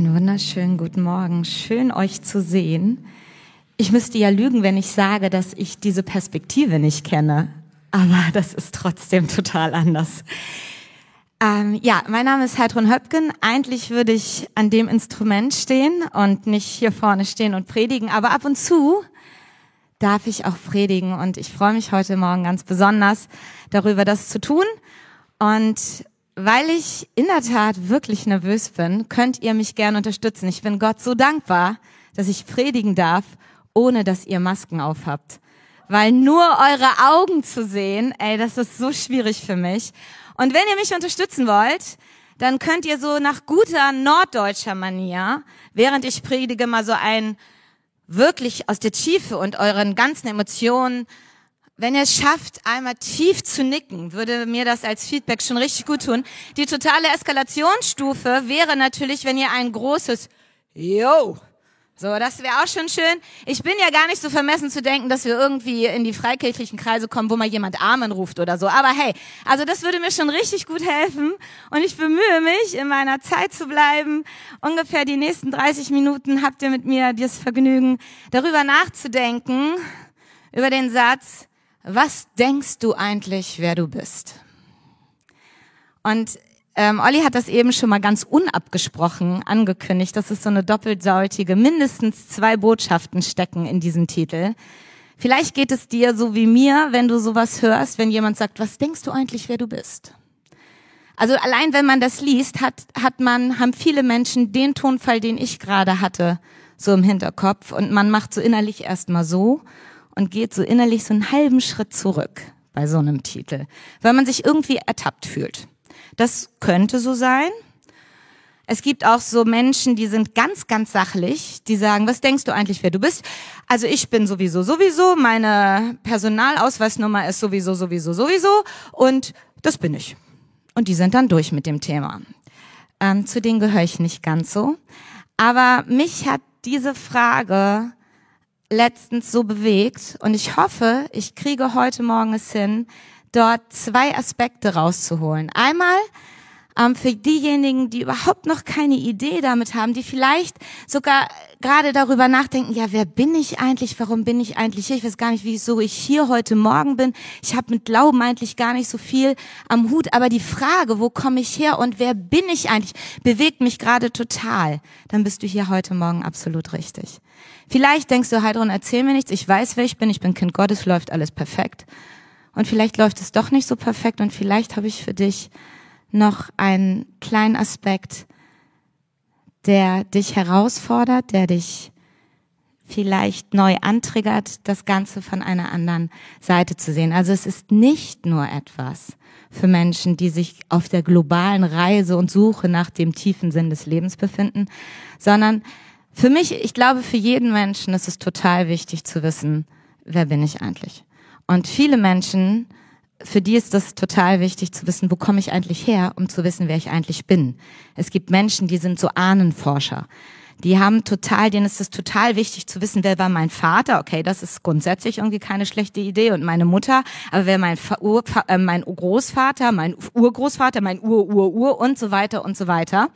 Einen wunderschönen guten Morgen. Schön euch zu sehen. Ich müsste ja lügen, wenn ich sage, dass ich diese Perspektive nicht kenne. Aber das ist trotzdem total anders. Ähm, ja, mein Name ist Heidrun Höpken. Eigentlich würde ich an dem Instrument stehen und nicht hier vorne stehen und predigen. Aber ab und zu darf ich auch predigen. Und ich freue mich heute Morgen ganz besonders darüber, das zu tun. Und weil ich in der Tat wirklich nervös bin, könnt ihr mich gern unterstützen. Ich bin Gott so dankbar, dass ich predigen darf, ohne dass ihr Masken aufhabt. Weil nur eure Augen zu sehen, ey, das ist so schwierig für mich. Und wenn ihr mich unterstützen wollt, dann könnt ihr so nach guter norddeutscher Manier, während ich predige, mal so ein wirklich aus der Tiefe und euren ganzen Emotionen wenn ihr es schafft, einmal tief zu nicken, würde mir das als Feedback schon richtig gut tun. Die totale Eskalationsstufe wäre natürlich, wenn ihr ein großes Yo so, das wäre auch schon schön. Ich bin ja gar nicht so vermessen zu denken, dass wir irgendwie in die freikirchlichen Kreise kommen, wo mal jemand Amen ruft oder so. Aber hey, also das würde mir schon richtig gut helfen. Und ich bemühe mich, in meiner Zeit zu bleiben. Ungefähr die nächsten 30 Minuten habt ihr mit mir das Vergnügen, darüber nachzudenken, über den Satz, was denkst du eigentlich, wer du bist? Und ähm, Olli hat das eben schon mal ganz unabgesprochen angekündigt, dass es so eine doppelsautige, mindestens zwei Botschaften stecken in diesem Titel. Vielleicht geht es dir so wie mir, wenn du sowas hörst, wenn jemand sagt, was denkst du eigentlich, wer du bist? Also allein wenn man das liest, hat, hat man, haben viele Menschen den Tonfall, den ich gerade hatte, so im Hinterkopf und man macht so innerlich erstmal so und geht so innerlich so einen halben Schritt zurück bei so einem Titel, weil man sich irgendwie ertappt fühlt. Das könnte so sein. Es gibt auch so Menschen, die sind ganz, ganz sachlich, die sagen, was denkst du eigentlich, wer du bist? Also ich bin sowieso, sowieso, meine Personalausweisnummer ist sowieso, sowieso, sowieso und das bin ich. Und die sind dann durch mit dem Thema. Ähm, zu denen gehöre ich nicht ganz so. Aber mich hat diese Frage letztens so bewegt und ich hoffe, ich kriege heute Morgen es hin, dort zwei Aspekte rauszuholen. Einmal ähm, für diejenigen, die überhaupt noch keine Idee damit haben, die vielleicht sogar gerade darüber nachdenken, ja, wer bin ich eigentlich, warum bin ich eigentlich hier, ich weiß gar nicht, wieso ich hier heute Morgen bin, ich habe mit Glauben eigentlich gar nicht so viel am Hut, aber die Frage, wo komme ich her und wer bin ich eigentlich, bewegt mich gerade total, dann bist du hier heute Morgen absolut richtig. Vielleicht denkst du, Heidrun, erzähl mir nichts, ich weiß, wer ich bin, ich bin Kind Gottes, läuft alles perfekt. Und vielleicht läuft es doch nicht so perfekt. Und vielleicht habe ich für dich noch einen kleinen Aspekt, der dich herausfordert, der dich vielleicht neu antriggert, das Ganze von einer anderen Seite zu sehen. Also es ist nicht nur etwas für Menschen, die sich auf der globalen Reise und Suche nach dem tiefen Sinn des Lebens befinden, sondern für mich, ich glaube, für jeden Menschen ist es total wichtig zu wissen, wer bin ich eigentlich? Und viele Menschen für die ist das total wichtig zu wissen, wo komme ich eigentlich her, um zu wissen, wer ich eigentlich bin. Es gibt Menschen, die sind so Ahnenforscher. Die haben total, denen ist es total wichtig zu wissen, wer war mein Vater. Okay, das ist grundsätzlich irgendwie keine schlechte Idee und meine Mutter, aber wer mein, Ur, äh, mein Großvater, mein Urgroßvater, mein Ur-Ur-Ur und so weiter und so weiter.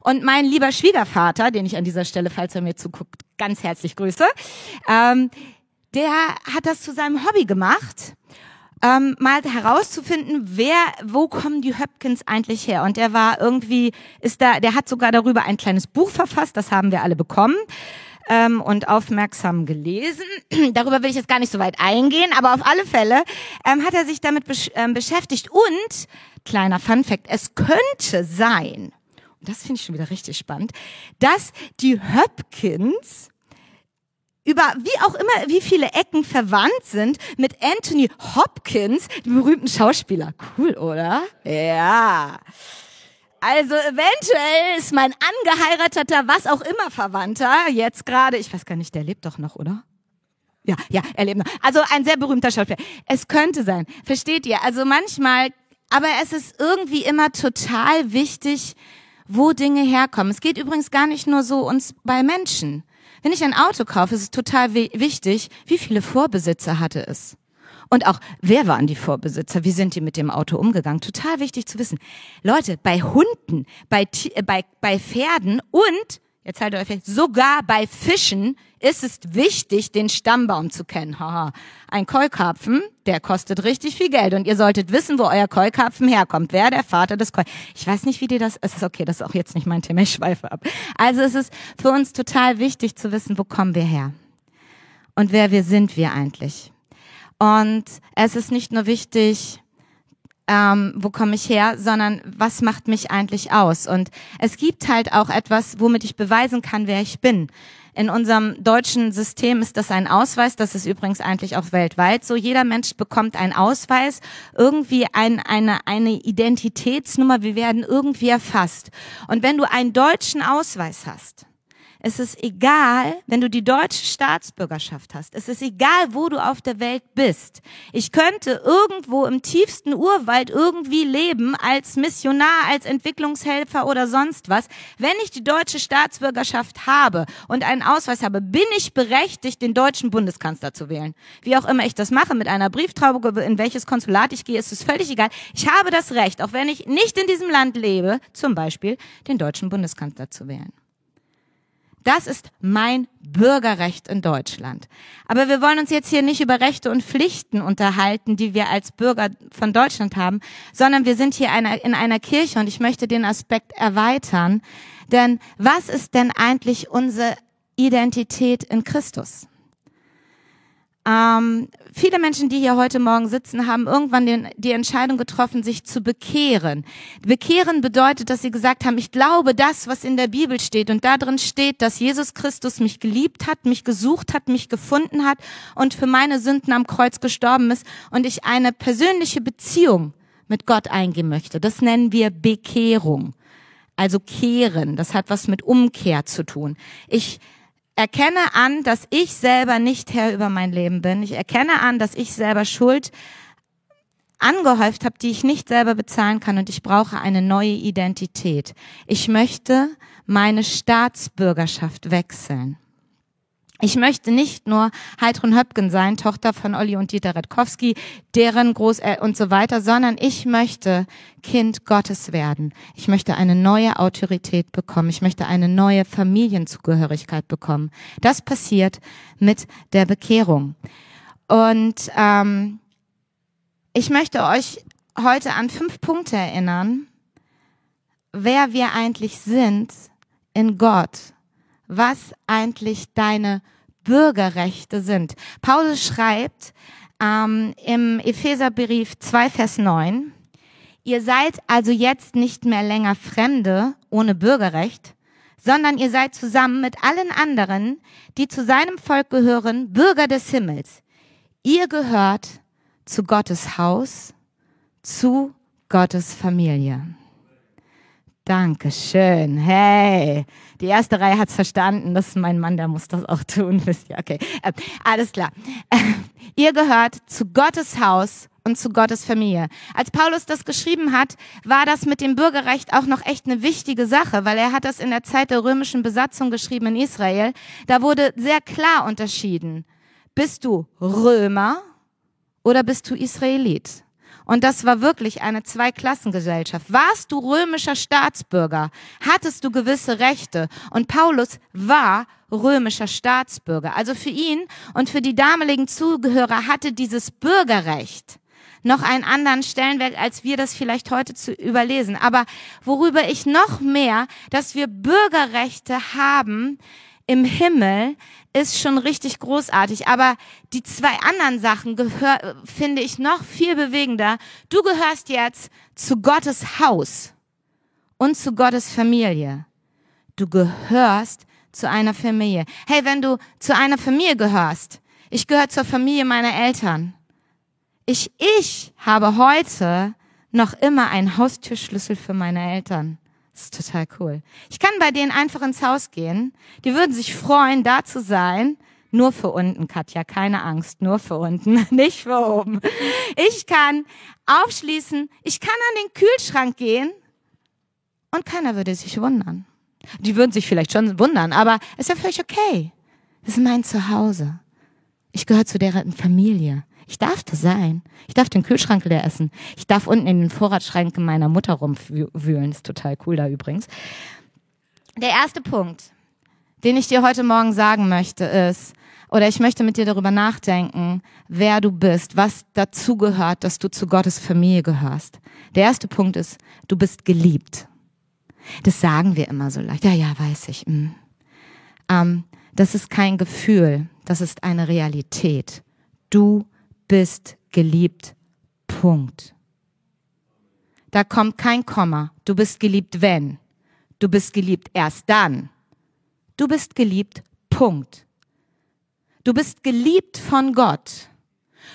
Und mein lieber Schwiegervater, den ich an dieser Stelle, falls er mir zuguckt, ganz herzlich grüße, ähm, der hat das zu seinem Hobby gemacht ähm, mal herauszufinden, wer, wo kommen die Höpkins eigentlich her? Und der war irgendwie, ist da, der hat sogar darüber ein kleines Buch verfasst, das haben wir alle bekommen ähm, und aufmerksam gelesen. darüber will ich jetzt gar nicht so weit eingehen, aber auf alle Fälle ähm, hat er sich damit besch ähm, beschäftigt. Und, kleiner Fun Fact, es könnte sein, und das finde ich schon wieder richtig spannend, dass die Höpkins über wie auch immer, wie viele Ecken verwandt sind mit Anthony Hopkins, dem berühmten Schauspieler. Cool, oder? Ja. Also eventuell ist mein angeheirateter, was auch immer Verwandter, jetzt gerade, ich weiß gar nicht, der lebt doch noch, oder? Ja, ja, er lebt noch. Also ein sehr berühmter Schauspieler. Es könnte sein. Versteht ihr? Also manchmal, aber es ist irgendwie immer total wichtig, wo Dinge herkommen. Es geht übrigens gar nicht nur so uns bei Menschen. Wenn ich ein Auto kaufe, ist es total wichtig, wie viele Vorbesitzer hatte es. Und auch, wer waren die Vorbesitzer? Wie sind die mit dem Auto umgegangen? Total wichtig zu wissen. Leute, bei Hunden, bei, äh, bei, bei Pferden und Jetzt haltet euch fest, sogar bei Fischen ist es wichtig, den Stammbaum zu kennen. Haha. Ein Keukarpfen, der kostet richtig viel Geld und ihr solltet wissen, wo euer Keukarpfen herkommt. Wer der Vater des Keu... Ich weiß nicht, wie dir das... Es ist okay, das ist auch jetzt nicht mein Thema, ich schweife ab. Also es ist für uns total wichtig zu wissen, wo kommen wir her? Und wer wir sind wir eigentlich? Und es ist nicht nur wichtig, ähm, wo komme ich her, sondern was macht mich eigentlich aus? Und es gibt halt auch etwas, womit ich beweisen kann, wer ich bin. In unserem deutschen System ist das ein Ausweis, das ist übrigens eigentlich auch weltweit so. Jeder Mensch bekommt einen Ausweis, irgendwie ein, eine, eine Identitätsnummer, wir werden irgendwie erfasst. Und wenn du einen deutschen Ausweis hast, es ist egal, wenn du die deutsche Staatsbürgerschaft hast. Es ist egal, wo du auf der Welt bist. Ich könnte irgendwo im tiefsten Urwald irgendwie leben als Missionar, als Entwicklungshelfer oder sonst was. Wenn ich die deutsche Staatsbürgerschaft habe und einen Ausweis habe, bin ich berechtigt, den deutschen Bundeskanzler zu wählen. Wie auch immer ich das mache, mit einer Brieftraube, in welches Konsulat ich gehe, ist es völlig egal. Ich habe das Recht, auch wenn ich nicht in diesem Land lebe, zum Beispiel den deutschen Bundeskanzler zu wählen. Das ist mein Bürgerrecht in Deutschland. Aber wir wollen uns jetzt hier nicht über Rechte und Pflichten unterhalten, die wir als Bürger von Deutschland haben, sondern wir sind hier in einer Kirche und ich möchte den Aspekt erweitern. Denn was ist denn eigentlich unsere Identität in Christus? Ähm, viele Menschen, die hier heute Morgen sitzen, haben irgendwann den, die Entscheidung getroffen, sich zu bekehren. Bekehren bedeutet, dass sie gesagt haben, ich glaube das, was in der Bibel steht. Und da drin steht, dass Jesus Christus mich geliebt hat, mich gesucht hat, mich gefunden hat und für meine Sünden am Kreuz gestorben ist und ich eine persönliche Beziehung mit Gott eingehen möchte. Das nennen wir Bekehrung. Also kehren. Das hat was mit Umkehr zu tun. Ich erkenne an, dass ich selber nicht Herr über mein Leben bin. Ich erkenne an, dass ich selber Schuld angehäuft habe, die ich nicht selber bezahlen kann und ich brauche eine neue Identität. Ich möchte meine Staatsbürgerschaft wechseln. Ich möchte nicht nur Heidrun Höpken sein, Tochter von Olli und Dieter Redkowski, deren Großeltern und so weiter, sondern ich möchte Kind Gottes werden. Ich möchte eine neue Autorität bekommen. Ich möchte eine neue Familienzugehörigkeit bekommen. Das passiert mit der Bekehrung. Und ähm, ich möchte euch heute an fünf Punkte erinnern, wer wir eigentlich sind in Gott was eigentlich deine Bürgerrechte sind. Paulus schreibt ähm, im Epheserbrief 2, Vers 9, ihr seid also jetzt nicht mehr länger Fremde ohne Bürgerrecht, sondern ihr seid zusammen mit allen anderen, die zu seinem Volk gehören, Bürger des Himmels. Ihr gehört zu Gottes Haus, zu Gottes Familie. Dankeschön. Hey, die erste Reihe hat's verstanden. Das ist mein Mann, der muss das auch tun. Okay, äh, alles klar. Äh, ihr gehört zu Gottes Haus und zu Gottes Familie. Als Paulus das geschrieben hat, war das mit dem Bürgerrecht auch noch echt eine wichtige Sache, weil er hat das in der Zeit der römischen Besatzung geschrieben in Israel. Da wurde sehr klar unterschieden. Bist du Römer oder bist du Israelit? Und das war wirklich eine Zweiklassengesellschaft. Warst du römischer Staatsbürger, hattest du gewisse Rechte. Und Paulus war römischer Staatsbürger. Also für ihn und für die damaligen Zugehörer hatte dieses Bürgerrecht noch einen anderen Stellenwert, als wir das vielleicht heute zu überlesen. Aber worüber ich noch mehr, dass wir Bürgerrechte haben, im Himmel ist schon richtig großartig. Aber die zwei anderen Sachen gehör, finde ich noch viel bewegender. Du gehörst jetzt zu Gottes Haus und zu Gottes Familie. Du gehörst zu einer Familie. Hey, wenn du zu einer Familie gehörst, ich gehöre zur Familie meiner Eltern. Ich, ich habe heute noch immer einen Haustürschlüssel für meine Eltern. Das ist total cool. Ich kann bei denen einfach ins Haus gehen. Die würden sich freuen, da zu sein. Nur für unten, Katja, keine Angst, nur für unten, nicht für oben. Ich kann aufschließen, ich kann an den Kühlschrank gehen und keiner würde sich wundern. Die würden sich vielleicht schon wundern, aber es ist ja völlig okay. Das ist mein Zuhause. Ich gehöre zu deren Familie. Ich darf das sein. Ich darf den Kühlschrank leer essen. Ich darf unten in den Vorratsschränken meiner Mutter rumwühlen. Ist total cool da übrigens. Der erste Punkt. den ich dir heute Morgen sagen möchte, ist, oder ich möchte mit dir darüber nachdenken, wer du bist, was dazu gehört, dass du zu Gottes Familie gehörst. Der erste Punkt ist, du bist geliebt. Das sagen wir immer so leicht. Ja, ja, weiß ich. Mm. Ähm, das ist kein Gefühl, das ist eine Realität. Du bist geliebt. Punkt. Da kommt kein Komma. Du bist geliebt, wenn. Du bist geliebt erst dann. Du bist geliebt. Punkt. Du bist geliebt von Gott.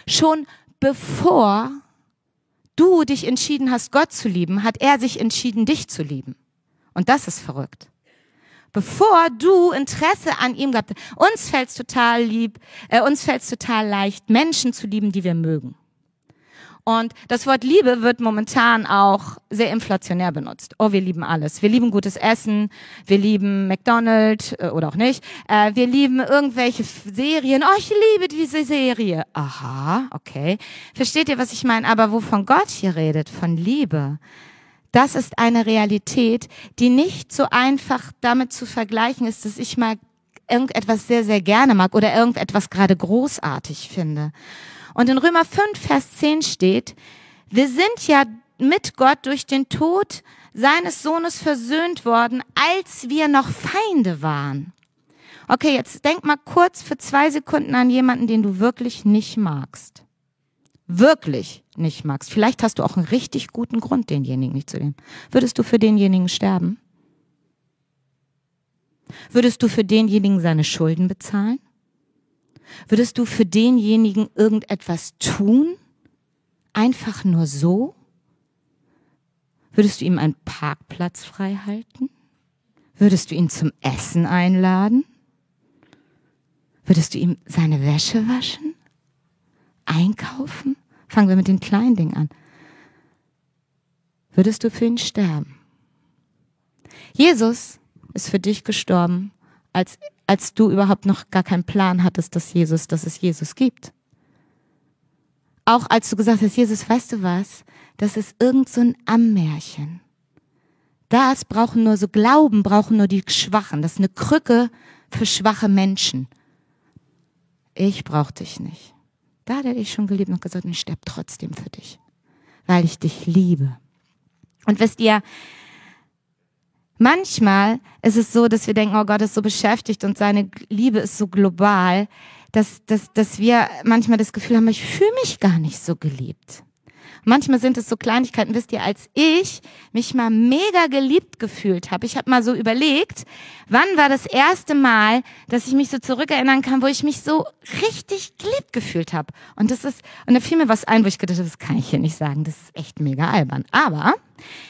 Schon bevor du dich entschieden hast, Gott zu lieben, hat er sich entschieden, dich zu lieben. Und das ist verrückt. Bevor du Interesse an ihm gehabt hast. Uns fällt es total lieb, äh, uns fällt es total leicht, Menschen zu lieben, die wir mögen. Und das Wort Liebe wird momentan auch sehr inflationär benutzt. Oh, wir lieben alles. Wir lieben gutes Essen, wir lieben McDonald's äh, oder auch nicht. Äh, wir lieben irgendwelche Serien. Oh, ich liebe diese Serie. Aha, okay. Versteht ihr, was ich meine? Aber wovon Gott hier redet, von Liebe, das ist eine Realität, die nicht so einfach damit zu vergleichen ist, dass ich mal irgendetwas sehr, sehr gerne mag oder irgendetwas gerade großartig finde. Und in Römer 5, Vers 10 steht, wir sind ja mit Gott durch den Tod seines Sohnes versöhnt worden, als wir noch Feinde waren. Okay, jetzt denk mal kurz für zwei Sekunden an jemanden, den du wirklich nicht magst. Wirklich nicht magst. Vielleicht hast du auch einen richtig guten Grund, denjenigen nicht zu nehmen. Würdest du für denjenigen sterben? Würdest du für denjenigen seine Schulden bezahlen? Würdest du für denjenigen irgendetwas tun? Einfach nur so? Würdest du ihm einen Parkplatz frei halten? Würdest du ihn zum Essen einladen? Würdest du ihm seine Wäsche waschen? Einkaufen? Fangen wir mit den kleinen Dingen an. Würdest du für ihn sterben? Jesus ist für dich gestorben, als als du überhaupt noch gar keinen Plan hattest, dass Jesus, dass es Jesus gibt. Auch als du gesagt hast, Jesus, weißt du was? Das ist irgend so ein Ammärchen. Das brauchen nur so Glauben, brauchen nur die Schwachen. Das ist eine Krücke für schwache Menschen. Ich brauche dich nicht. Da hat er dich schon geliebt und gesagt, ich sterbe trotzdem für dich, weil ich dich liebe. Und wisst ihr, Manchmal ist es so, dass wir denken, oh Gott ist so beschäftigt und seine Liebe ist so global, dass, dass, dass wir manchmal das Gefühl haben, ich fühle mich gar nicht so geliebt. Manchmal sind es so Kleinigkeiten, wisst ihr, als ich mich mal mega geliebt gefühlt habe. Ich habe mal so überlegt, wann war das erste Mal, dass ich mich so zurückerinnern kann, wo ich mich so richtig geliebt gefühlt habe. Und das ist, und da fiel mir was ein, wo ich gedacht habe, das kann ich hier nicht sagen, das ist echt mega albern. Aber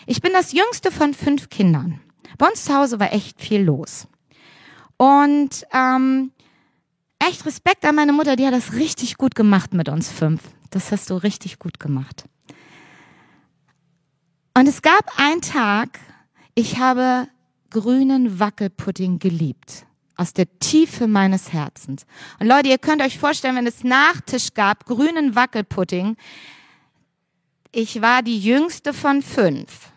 ich bin das jüngste von fünf Kindern. Bei uns zu Hause war echt viel los. Und ähm, echt Respekt an meine Mutter, die hat das richtig gut gemacht mit uns fünf. Das hast du richtig gut gemacht. Und es gab einen Tag, ich habe grünen Wackelpudding geliebt. Aus der Tiefe meines Herzens. Und Leute, ihr könnt euch vorstellen, wenn es Nachtisch gab, grünen Wackelpudding. Ich war die jüngste von fünf.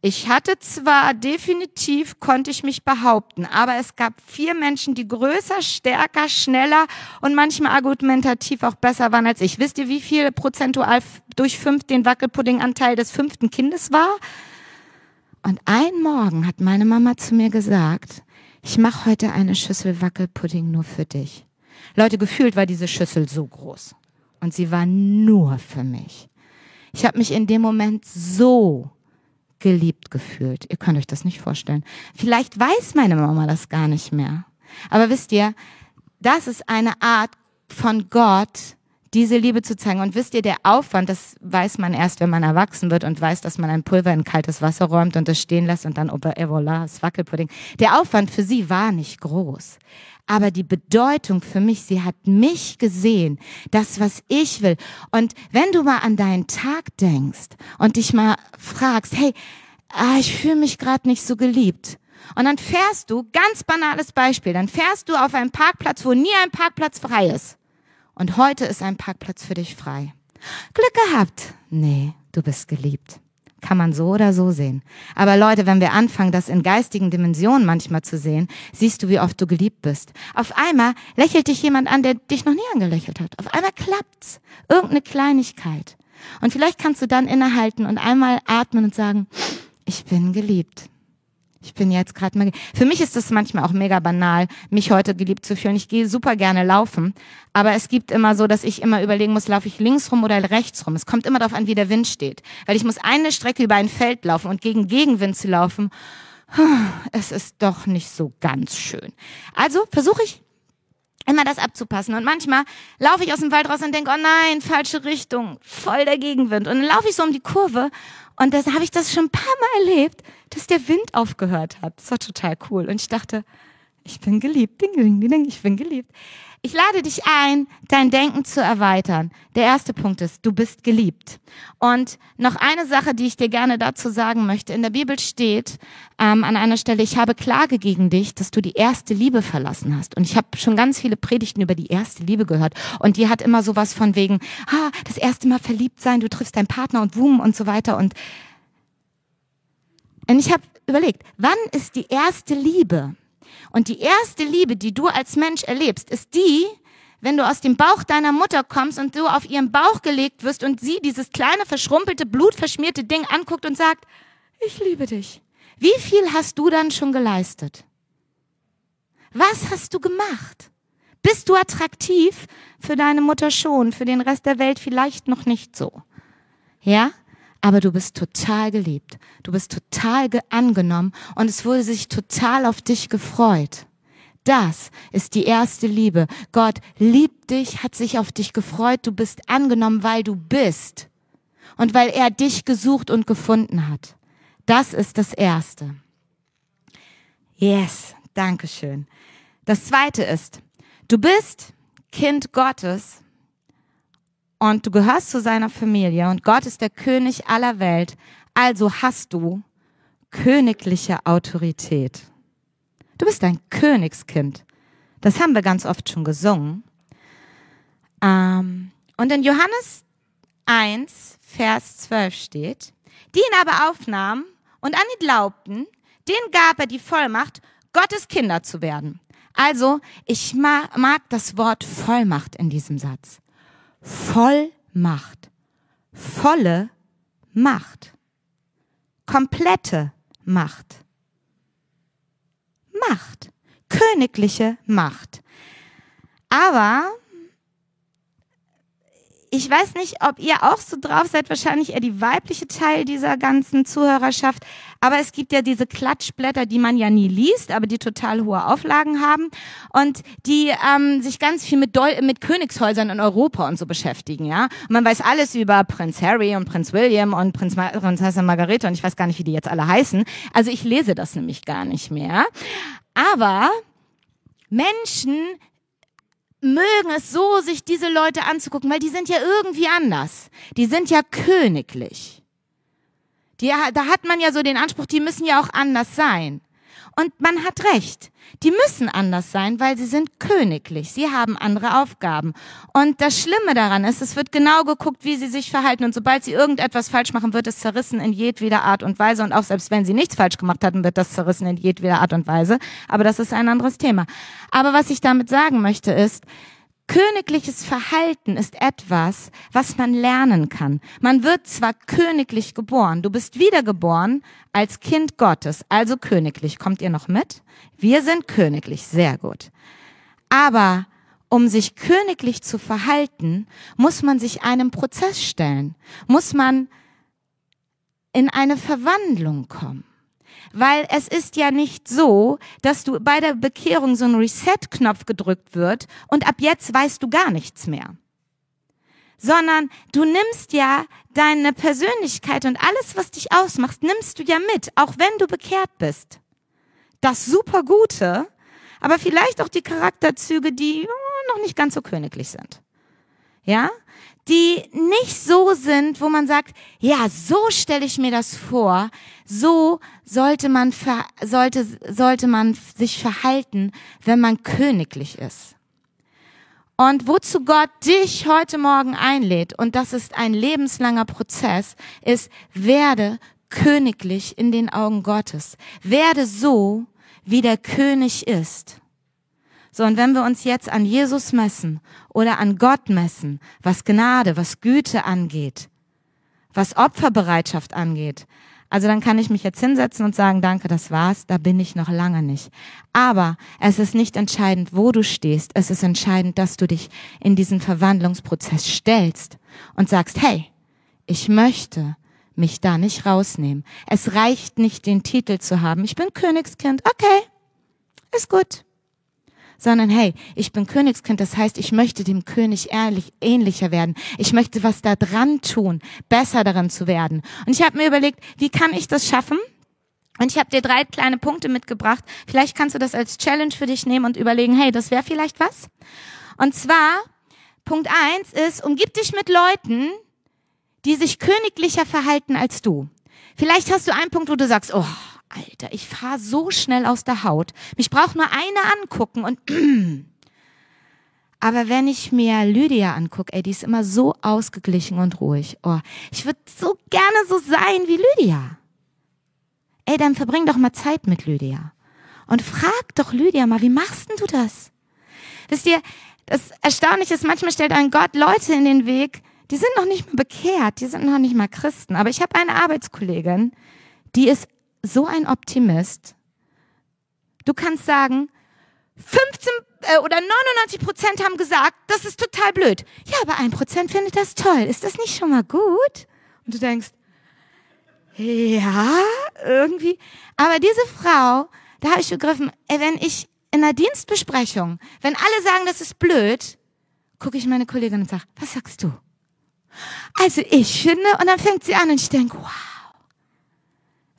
Ich hatte zwar definitiv, konnte ich mich behaupten, aber es gab vier Menschen, die größer, stärker, schneller und manchmal argumentativ auch besser waren als ich. Wisst ihr, wie viel prozentual durch fünf den Wackelpuddinganteil des fünften Kindes war? Und ein Morgen hat meine Mama zu mir gesagt, ich mache heute eine Schüssel Wackelpudding nur für dich. Leute, gefühlt war diese Schüssel so groß. Und sie war nur für mich. Ich habe mich in dem Moment so geliebt gefühlt. Ihr könnt euch das nicht vorstellen. Vielleicht weiß meine Mama das gar nicht mehr. Aber wisst ihr, das ist eine Art von Gott, diese Liebe zu zeigen. Und wisst ihr, der Aufwand, das weiß man erst, wenn man erwachsen wird und weiß, dass man ein Pulver in kaltes Wasser räumt und das stehen lässt und dann, oh, voilà, das Wackelpudding. Der Aufwand für sie war nicht groß aber die Bedeutung für mich, sie hat mich gesehen, das, was ich will. Und wenn du mal an deinen Tag denkst und dich mal fragst, hey, ah, ich fühle mich gerade nicht so geliebt. Und dann fährst du, ganz banales Beispiel, dann fährst du auf einen Parkplatz, wo nie ein Parkplatz frei ist. Und heute ist ein Parkplatz für dich frei. Glück gehabt. Nee, du bist geliebt. Kann man so oder so sehen. Aber Leute, wenn wir anfangen, das in geistigen Dimensionen manchmal zu sehen, siehst du, wie oft du geliebt bist. Auf einmal lächelt dich jemand an, der dich noch nie angelächelt hat. Auf einmal klappt's. Irgendeine Kleinigkeit. Und vielleicht kannst du dann innehalten und einmal atmen und sagen, ich bin geliebt. Ich bin jetzt gerade mal. Für mich ist das manchmal auch mega banal, mich heute geliebt zu fühlen. Ich gehe super gerne laufen, aber es gibt immer so, dass ich immer überlegen muss, laufe ich links rum oder rechts rum. Es kommt immer darauf an, wie der Wind steht, weil ich muss eine Strecke über ein Feld laufen und gegen Gegenwind zu laufen. Es ist doch nicht so ganz schön. Also versuche ich immer das abzupassen. Und manchmal laufe ich aus dem Wald raus und denke, oh nein, falsche Richtung, voll der Gegenwind. Und dann laufe ich so um die Kurve und da habe ich das schon ein paar Mal erlebt, dass der Wind aufgehört hat. Das war total cool. Und ich dachte, ich bin geliebt, ding, ding, ding, ich bin geliebt. Ich lade dich ein, dein Denken zu erweitern. Der erste Punkt ist, du bist geliebt. Und noch eine Sache, die ich dir gerne dazu sagen möchte. In der Bibel steht ähm, an einer Stelle, ich habe Klage gegen dich, dass du die erste Liebe verlassen hast. Und ich habe schon ganz viele Predigten über die erste Liebe gehört. Und die hat immer sowas von wegen, ah, das erste Mal verliebt sein, du triffst deinen Partner und Wum und so weiter. Und, und ich habe überlegt, wann ist die erste Liebe? Und die erste Liebe, die du als Mensch erlebst, ist die, wenn du aus dem Bauch deiner Mutter kommst und du auf ihren Bauch gelegt wirst und sie dieses kleine, verschrumpelte, blutverschmierte Ding anguckt und sagt, ich liebe dich. Wie viel hast du dann schon geleistet? Was hast du gemacht? Bist du attraktiv? Für deine Mutter schon, für den Rest der Welt vielleicht noch nicht so. Ja? Aber du bist total geliebt. Du bist total angenommen und es wurde sich total auf dich gefreut. Das ist die erste Liebe. Gott liebt dich, hat sich auf dich gefreut. Du bist angenommen, weil du bist und weil er dich gesucht und gefunden hat. Das ist das Erste. Yes, danke schön. Das Zweite ist, du bist Kind Gottes und du gehörst zu seiner Familie und Gott ist der König aller Welt, also hast du königliche Autorität. Du bist ein Königskind. Das haben wir ganz oft schon gesungen. Ähm, und in Johannes 1, Vers 12 steht, die ihn aber aufnahmen und an ihn glaubten, denen gab er die Vollmacht, Gottes Kinder zu werden. Also, ich mag, mag das Wort Vollmacht in diesem Satz. Vollmacht. Volle Macht. Komplette Macht. Macht. Königliche Macht. Aber ich weiß nicht, ob ihr auch so drauf seid, wahrscheinlich eher die weibliche Teil dieser ganzen Zuhörerschaft. Aber es gibt ja diese Klatschblätter, die man ja nie liest, aber die total hohe Auflagen haben und die ähm, sich ganz viel mit, Deu mit Königshäusern in Europa und so beschäftigen, ja. Und man weiß alles über Prinz Harry und Prinz William und Prinz Ma Prinzessin Margarete und ich weiß gar nicht, wie die jetzt alle heißen. Also ich lese das nämlich gar nicht mehr. Aber Menschen mögen es so, sich diese Leute anzugucken, weil die sind ja irgendwie anders. Die sind ja königlich. Die, da hat man ja so den Anspruch, die müssen ja auch anders sein. Und man hat recht. Die müssen anders sein, weil sie sind königlich. Sie haben andere Aufgaben. Und das Schlimme daran ist, es wird genau geguckt, wie sie sich verhalten. Und sobald sie irgendetwas falsch machen, wird es zerrissen in jedweder Art und Weise. Und auch selbst wenn sie nichts falsch gemacht hatten, wird das zerrissen in jedweder Art und Weise. Aber das ist ein anderes Thema. Aber was ich damit sagen möchte ist, Königliches Verhalten ist etwas, was man lernen kann. Man wird zwar königlich geboren, du bist wiedergeboren als Kind Gottes, also königlich. Kommt ihr noch mit? Wir sind königlich, sehr gut. Aber um sich königlich zu verhalten, muss man sich einem Prozess stellen, muss man in eine Verwandlung kommen. Weil es ist ja nicht so, dass du bei der Bekehrung so ein Reset-Knopf gedrückt wird und ab jetzt weißt du gar nichts mehr. Sondern du nimmst ja deine Persönlichkeit und alles, was dich ausmacht, nimmst du ja mit, auch wenn du bekehrt bist. Das super Gute, aber vielleicht auch die Charakterzüge, die oh, noch nicht ganz so königlich sind. Ja? Die nicht so sind, wo man sagt, ja, so stelle ich mir das vor, so sollte man, sollte, sollte man sich verhalten, wenn man königlich ist. Und wozu Gott dich heute Morgen einlädt, und das ist ein lebenslanger Prozess, ist, werde königlich in den Augen Gottes. Werde so, wie der König ist. So, und wenn wir uns jetzt an Jesus messen oder an Gott messen, was Gnade, was Güte angeht, was Opferbereitschaft angeht, also dann kann ich mich jetzt hinsetzen und sagen, danke, das war's, da bin ich noch lange nicht. Aber es ist nicht entscheidend, wo du stehst, es ist entscheidend, dass du dich in diesen Verwandlungsprozess stellst und sagst, hey, ich möchte mich da nicht rausnehmen. Es reicht nicht, den Titel zu haben, ich bin Königskind, okay, ist gut sondern hey, ich bin Königskind, das heißt, ich möchte dem König ehrlich, ähnlicher werden. Ich möchte was da dran tun, besser daran zu werden. Und ich habe mir überlegt, wie kann ich das schaffen? Und ich habe dir drei kleine Punkte mitgebracht. Vielleicht kannst du das als Challenge für dich nehmen und überlegen, hey, das wäre vielleicht was. Und zwar, Punkt eins ist, umgib dich mit Leuten, die sich königlicher verhalten als du. Vielleicht hast du einen Punkt, wo du sagst, oh, Alter, ich fahre so schnell aus der Haut. Mich braucht nur eine angucken und aber wenn ich mir Lydia angucke, ey, die ist immer so ausgeglichen und ruhig. Oh, ich würde so gerne so sein wie Lydia. Ey, dann verbring doch mal Zeit mit Lydia. Und frag doch Lydia mal, wie machst denn du das? Wisst ihr, das Erstaunliche ist, manchmal stellt ein Gott Leute in den Weg, die sind noch nicht mal bekehrt, die sind noch nicht mal Christen. Aber ich habe eine Arbeitskollegin, die ist so ein Optimist. Du kannst sagen, 15 äh, oder 99 Prozent haben gesagt, das ist total blöd. Ja, aber ein Prozent findet das toll. Ist das nicht schon mal gut? Und du denkst, ja, irgendwie. Aber diese Frau, da habe ich begriffen, wenn ich in einer Dienstbesprechung, wenn alle sagen, das ist blöd, gucke ich meine Kollegin und sage, was sagst du? Also ich finde, und dann fängt sie an und ich denke, wow.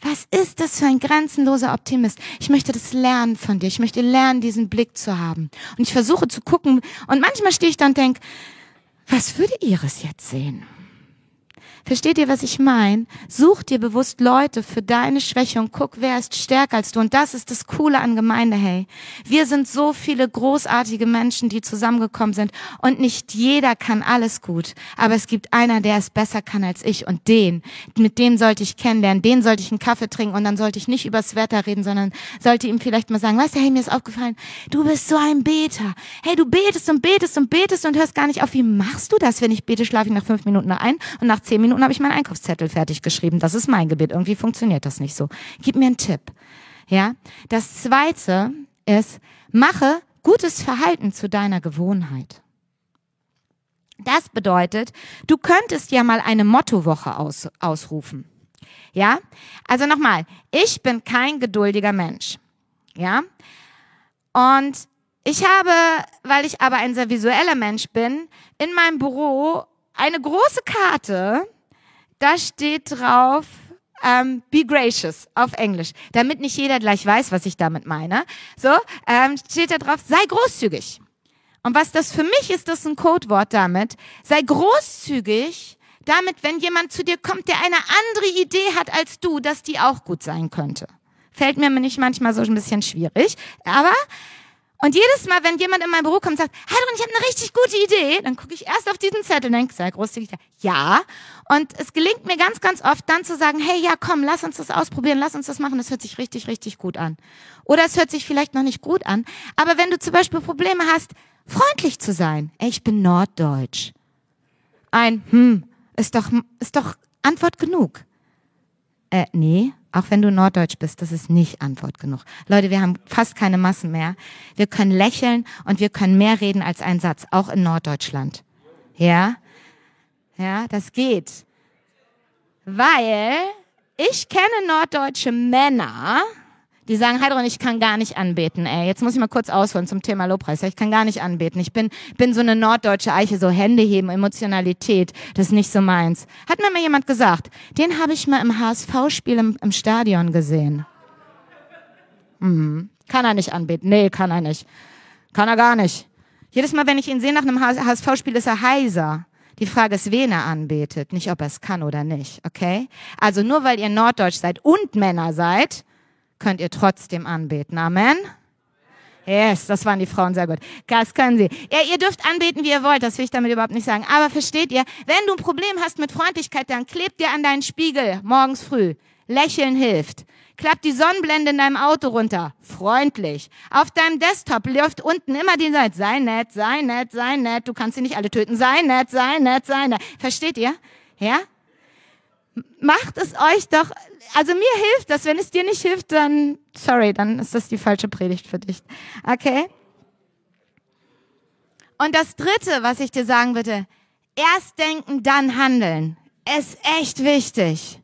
Was ist das für ein grenzenloser Optimist? Ich möchte das lernen von dir. Ich möchte lernen, diesen Blick zu haben. Und ich versuche zu gucken. Und manchmal stehe ich dann und denke, was würde Iris jetzt sehen? Versteht ihr, was ich meine? Such dir bewusst Leute für deine Schwäche und guck, wer ist stärker als du. Und das ist das Coole an Gemeinde, hey. Wir sind so viele großartige Menschen, die zusammengekommen sind. Und nicht jeder kann alles gut. Aber es gibt einer, der es besser kann als ich. Und den, mit dem sollte ich kennenlernen. Den sollte ich einen Kaffee trinken. Und dann sollte ich nicht übers Wetter reden, sondern sollte ihm vielleicht mal sagen, weißt du, hey, mir ist aufgefallen, du bist so ein Beter. Hey, du betest und betest und betest und hörst gar nicht auf. Wie machst du das? Wenn ich bete, schlafe ich nach fünf Minuten ein und nach zehn Minuten Minuten habe ich meinen Einkaufszettel fertig geschrieben. Das ist mein Gebet. Irgendwie funktioniert das nicht so. Gib mir einen Tipp. Ja. Das zweite ist, mache gutes Verhalten zu deiner Gewohnheit. Das bedeutet, du könntest ja mal eine Mottowoche aus, ausrufen. Ja? Also nochmal, ich bin kein geduldiger Mensch. Ja? Und ich habe, weil ich aber ein sehr visueller Mensch bin, in meinem Büro eine große Karte da steht drauf, ähm, be gracious auf Englisch, damit nicht jeder gleich weiß, was ich damit meine. So ähm, steht da drauf, sei großzügig. Und was das für mich ist, das ist ein Codewort damit. Sei großzügig, damit, wenn jemand zu dir kommt, der eine andere Idee hat als du, dass die auch gut sein könnte. Fällt mir nicht manchmal so ein bisschen schwierig, aber und jedes Mal, wenn jemand in mein Büro kommt und sagt, Heidrun, ich habe eine richtig gute Idee, dann gucke ich erst auf diesen Zettel und denke, sei großzügig. Ja. Und es gelingt mir ganz, ganz oft dann zu sagen, hey, ja, komm, lass uns das ausprobieren, lass uns das machen, das hört sich richtig, richtig gut an. Oder es hört sich vielleicht noch nicht gut an. Aber wenn du zum Beispiel Probleme hast, freundlich zu sein. Ey, ich bin norddeutsch. Ein, hm, ist doch, ist doch Antwort genug. Äh, nee, auch wenn du Norddeutsch bist, das ist nicht Antwort genug. Leute, wir haben fast keine Massen mehr. Wir können lächeln und wir können mehr reden als ein Satz, auch in Norddeutschland. Ja? Ja, das geht. Weil ich kenne norddeutsche Männer, die sagen, Heidrun, ich kann gar nicht anbeten. Ey, jetzt muss ich mal kurz ausholen zum Thema Lobpreis. Ich kann gar nicht anbeten. Ich bin, bin so eine norddeutsche Eiche, so Hände heben, Emotionalität. Das ist nicht so meins. Hat mir mal jemand gesagt, den habe ich mal im HSV-Spiel im, im Stadion gesehen. Mhm. Kann er nicht anbeten? Nee, kann er nicht. Kann er gar nicht. Jedes Mal, wenn ich ihn sehe nach einem HSV-Spiel, ist er heiser. Die Frage ist, wen er anbetet, nicht ob er es kann oder nicht, okay? Also nur weil ihr Norddeutsch seid und Männer seid, könnt ihr trotzdem anbeten. Amen. Yes, das waren die Frauen sehr gut. Das können sie. Ja, ihr dürft anbeten, wie ihr wollt, das will ich damit überhaupt nicht sagen. Aber versteht ihr, wenn du ein Problem hast mit Freundlichkeit, dann klebt dir an deinen Spiegel morgens früh. Lächeln hilft. Klappt die Sonnenblende in deinem Auto runter. Freundlich. Auf deinem Desktop läuft unten immer die Seite. Sei nett, sei nett, sei nett. Du kannst sie nicht alle töten. Sei nett, sei nett, sei nett. Versteht ihr? Ja? Macht es euch doch, also mir hilft das. Wenn es dir nicht hilft, dann, sorry, dann ist das die falsche Predigt für dich. Okay? Und das dritte, was ich dir sagen würde, erst denken, dann handeln. Ist echt wichtig.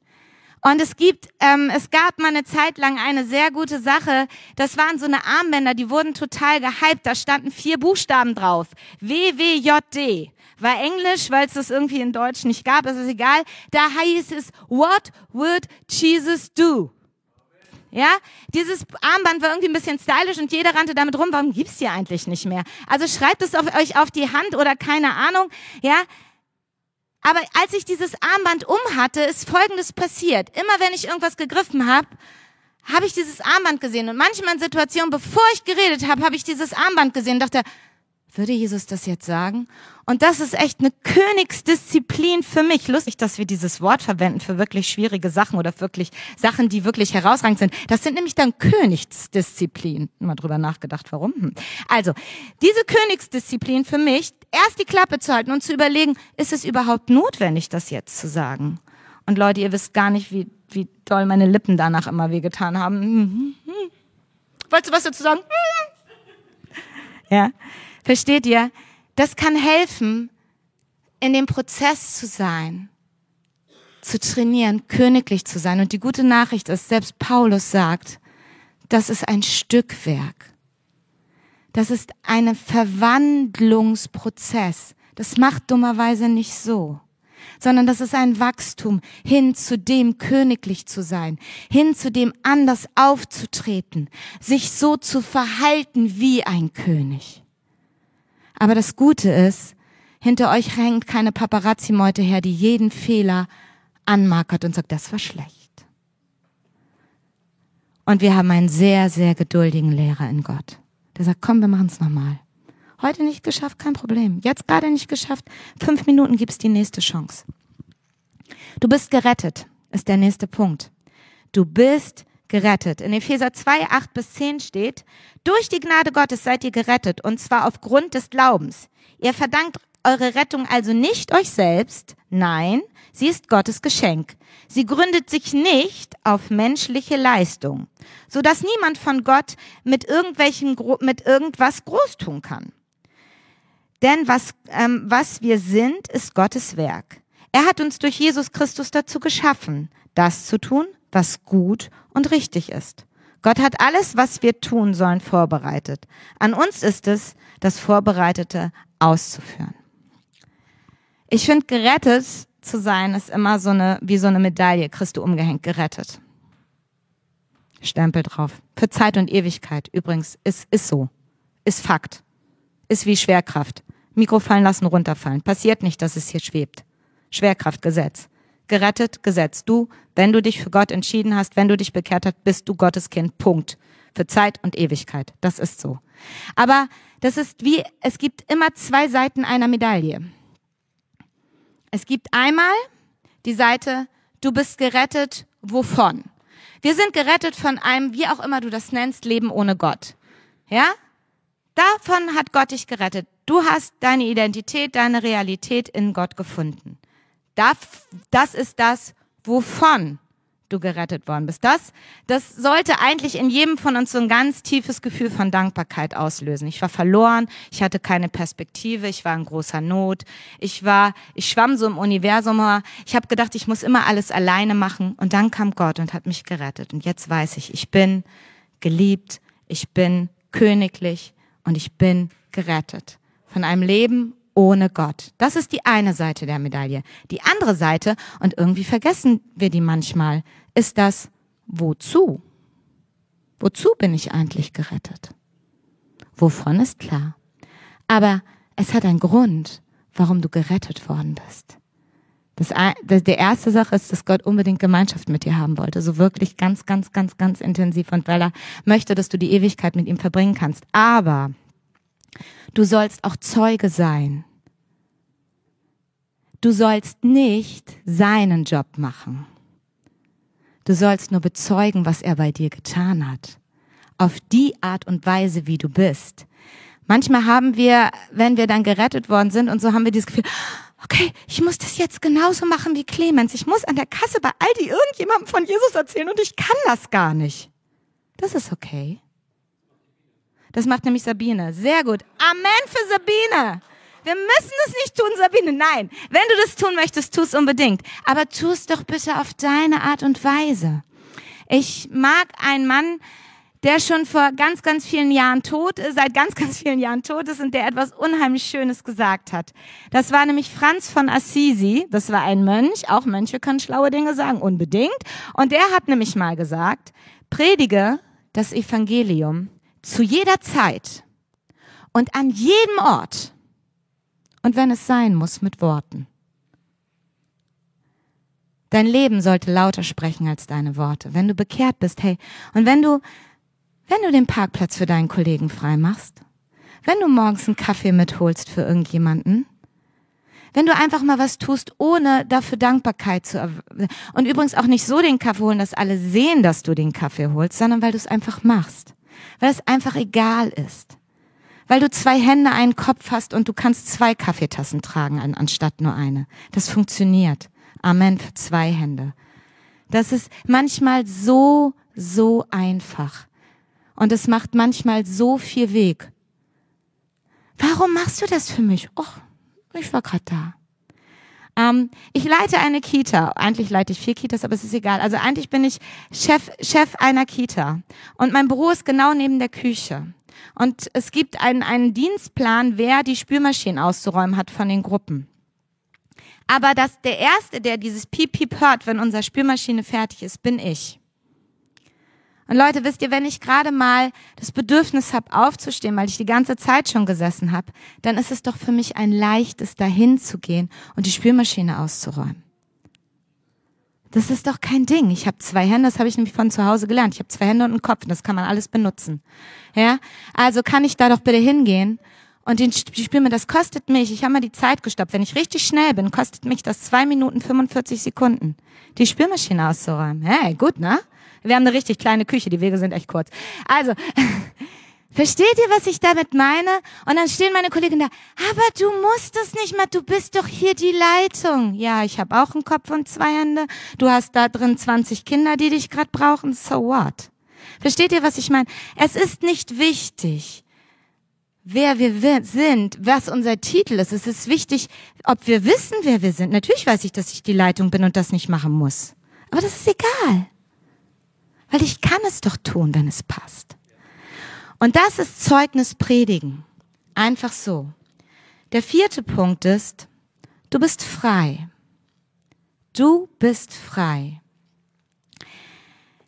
Und es gibt, ähm, es gab mal eine Zeit lang eine sehr gute Sache. Das waren so eine Armbänder, die wurden total gehypt. Da standen vier Buchstaben drauf. WWJD. War Englisch, weil es das irgendwie in Deutsch nicht gab, ist es egal. Da hieß es, what would Jesus do? Ja, dieses Armband war irgendwie ein bisschen stylisch und jeder rannte damit rum. Warum gibt's die eigentlich nicht mehr? Also schreibt es auf euch auf die Hand oder keine Ahnung. Ja, aber als ich dieses Armband um hatte, ist Folgendes passiert. Immer wenn ich irgendwas gegriffen habe, habe ich dieses Armband gesehen. Und manchmal in Situationen, bevor ich geredet habe, habe ich dieses Armband gesehen und dachte, würde Jesus das jetzt sagen? Und das ist echt eine Königsdisziplin für mich. Lustig, dass wir dieses Wort verwenden für wirklich schwierige Sachen oder wirklich Sachen, die wirklich herausragend sind. Das sind nämlich dann Königsdisziplin. Mal drüber nachgedacht, warum. Hm. Also, diese Königsdisziplin für mich, erst die Klappe zu halten und zu überlegen, ist es überhaupt notwendig, das jetzt zu sagen? Und Leute, ihr wisst gar nicht, wie, wie doll meine Lippen danach immer wehgetan haben. Hm, hm, hm. Wolltest du was dazu sagen? Ja. Versteht ihr? Das kann helfen, in dem Prozess zu sein, zu trainieren, königlich zu sein. Und die gute Nachricht ist, selbst Paulus sagt, das ist ein Stückwerk. Das ist ein Verwandlungsprozess. Das macht dummerweise nicht so, sondern das ist ein Wachstum hin zu dem königlich zu sein, hin zu dem anders aufzutreten, sich so zu verhalten wie ein König. Aber das Gute ist, hinter euch hängt keine Paparazzi-Meute her, die jeden Fehler anmarkert und sagt, das war schlecht. Und wir haben einen sehr, sehr geduldigen Lehrer in Gott. Der sagt, komm, wir machen es nochmal. Heute nicht geschafft, kein Problem. Jetzt gerade nicht geschafft. Fünf Minuten gibt's die nächste Chance. Du bist gerettet, ist der nächste Punkt. Du bist gerettet. In Epheser 2, 8 bis 10 steht, durch die Gnade Gottes seid ihr gerettet, und zwar aufgrund des Glaubens. Ihr verdankt eure Rettung also nicht euch selbst, nein, sie ist Gottes Geschenk. Sie gründet sich nicht auf menschliche Leistung, so dass niemand von Gott mit irgendwelchen, mit irgendwas groß tun kann. Denn was, ähm, was wir sind, ist Gottes Werk. Er hat uns durch Jesus Christus dazu geschaffen, das zu tun, was gut und richtig ist. Gott hat alles, was wir tun sollen, vorbereitet. An uns ist es, das Vorbereitete auszuführen. Ich finde, gerettet zu sein ist immer so eine, wie so eine Medaille, du umgehängt, gerettet. Stempel drauf. Für Zeit und Ewigkeit. Übrigens, ist, ist so. Ist Fakt. Ist wie Schwerkraft. Mikro fallen lassen, runterfallen. Passiert nicht, dass es hier schwebt. Schwerkraftgesetz gerettet, gesetzt. Du, wenn du dich für Gott entschieden hast, wenn du dich bekehrt hast, bist du Gottes Kind. Punkt. Für Zeit und Ewigkeit. Das ist so. Aber das ist wie, es gibt immer zwei Seiten einer Medaille. Es gibt einmal die Seite, du bist gerettet, wovon? Wir sind gerettet von einem, wie auch immer du das nennst, Leben ohne Gott. Ja? Davon hat Gott dich gerettet. Du hast deine Identität, deine Realität in Gott gefunden. Das ist das, wovon du gerettet worden bist. Das, das sollte eigentlich in jedem von uns so ein ganz tiefes Gefühl von Dankbarkeit auslösen. Ich war verloren, ich hatte keine Perspektive, ich war in großer Not, ich war, ich schwamm so im Universum, ich habe gedacht, ich muss immer alles alleine machen und dann kam Gott und hat mich gerettet und jetzt weiß ich, ich bin geliebt, ich bin königlich und ich bin gerettet von einem Leben ohne Gott. Das ist die eine Seite der Medaille. Die andere Seite, und irgendwie vergessen wir die manchmal, ist das, wozu? Wozu bin ich eigentlich gerettet? Wovon ist klar. Aber es hat einen Grund, warum du gerettet worden bist. Das, das, der erste Sache ist, dass Gott unbedingt Gemeinschaft mit dir haben wollte. So wirklich ganz, ganz, ganz, ganz intensiv und weil er möchte, dass du die Ewigkeit mit ihm verbringen kannst. Aber du sollst auch Zeuge sein. Du sollst nicht seinen Job machen. Du sollst nur bezeugen, was er bei dir getan hat. Auf die Art und Weise, wie du bist. Manchmal haben wir, wenn wir dann gerettet worden sind und so haben wir dieses Gefühl, okay, ich muss das jetzt genauso machen wie Clemens. Ich muss an der Kasse bei Aldi irgendjemandem von Jesus erzählen und ich kann das gar nicht. Das ist okay. Das macht nämlich Sabine. Sehr gut. Amen für Sabine. Wir müssen es nicht tun, Sabine. Nein, wenn du das tun möchtest, tu es unbedingt. Aber tu es doch bitte auf deine Art und Weise. Ich mag einen Mann, der schon vor ganz, ganz vielen Jahren tot ist, seit ganz, ganz vielen Jahren tot ist und der etwas unheimlich Schönes gesagt hat. Das war nämlich Franz von Assisi. Das war ein Mönch. Auch Mönche können schlaue Dinge sagen, unbedingt. Und der hat nämlich mal gesagt, predige das Evangelium zu jeder Zeit und an jedem Ort. Und wenn es sein muss, mit Worten. Dein Leben sollte lauter sprechen als deine Worte. Wenn du bekehrt bist, hey, und wenn du wenn du den Parkplatz für deinen Kollegen freimachst, wenn du morgens einen Kaffee mitholst für irgendjemanden, wenn du einfach mal was tust, ohne dafür Dankbarkeit zu und übrigens auch nicht so den Kaffee holen, dass alle sehen, dass du den Kaffee holst, sondern weil du es einfach machst, weil es einfach egal ist, weil du zwei Hände, einen Kopf hast und du kannst zwei Kaffeetassen tragen anstatt nur eine. Das funktioniert. Amen für zwei Hände. Das ist manchmal so, so einfach. Und es macht manchmal so viel Weg. Warum machst du das für mich? Oh, ich war gerade da. Ähm, ich leite eine Kita. Eigentlich leite ich vier Kitas, aber es ist egal. Also eigentlich bin ich Chef, Chef einer Kita. Und mein Büro ist genau neben der Küche. Und es gibt einen, einen Dienstplan, wer die Spülmaschinen auszuräumen hat von den Gruppen. Aber das, der Erste, der dieses Piep Piep hört, wenn unsere Spülmaschine fertig ist, bin ich. Und Leute, wisst ihr, wenn ich gerade mal das Bedürfnis habe, aufzustehen, weil ich die ganze Zeit schon gesessen habe, dann ist es doch für mich ein leichtes, dahin zu gehen und die Spülmaschine auszuräumen. Das ist doch kein Ding. Ich habe zwei Hände, das habe ich nämlich von zu Hause gelernt. Ich habe zwei Hände und einen Kopf, das kann man alles benutzen. Ja, also kann ich da doch bitte hingehen und den Spülmaschine, das kostet mich. Ich habe mal die Zeit gestoppt. Wenn ich richtig schnell bin, kostet mich das zwei Minuten 45 Sekunden, die Spülmaschine auszuräumen. Hey, gut, ne? Wir haben eine richtig kleine Küche, die Wege sind echt kurz. Also, versteht ihr, was ich damit meine? Und dann stehen meine Kollegen da, aber du musst es nicht mehr, du bist doch hier die Leitung. Ja, ich habe auch einen Kopf und zwei Hände. Du hast da drin 20 Kinder, die dich gerade brauchen. So what? Versteht ihr, was ich meine? Es ist nicht wichtig, wer wir sind, was unser Titel ist. Es ist wichtig, ob wir wissen, wer wir sind. Natürlich weiß ich, dass ich die Leitung bin und das nicht machen muss. Aber das ist egal. Weil ich kann es doch tun, wenn es passt. Und das ist Zeugnis predigen. Einfach so. Der vierte Punkt ist, du bist frei. Du bist frei.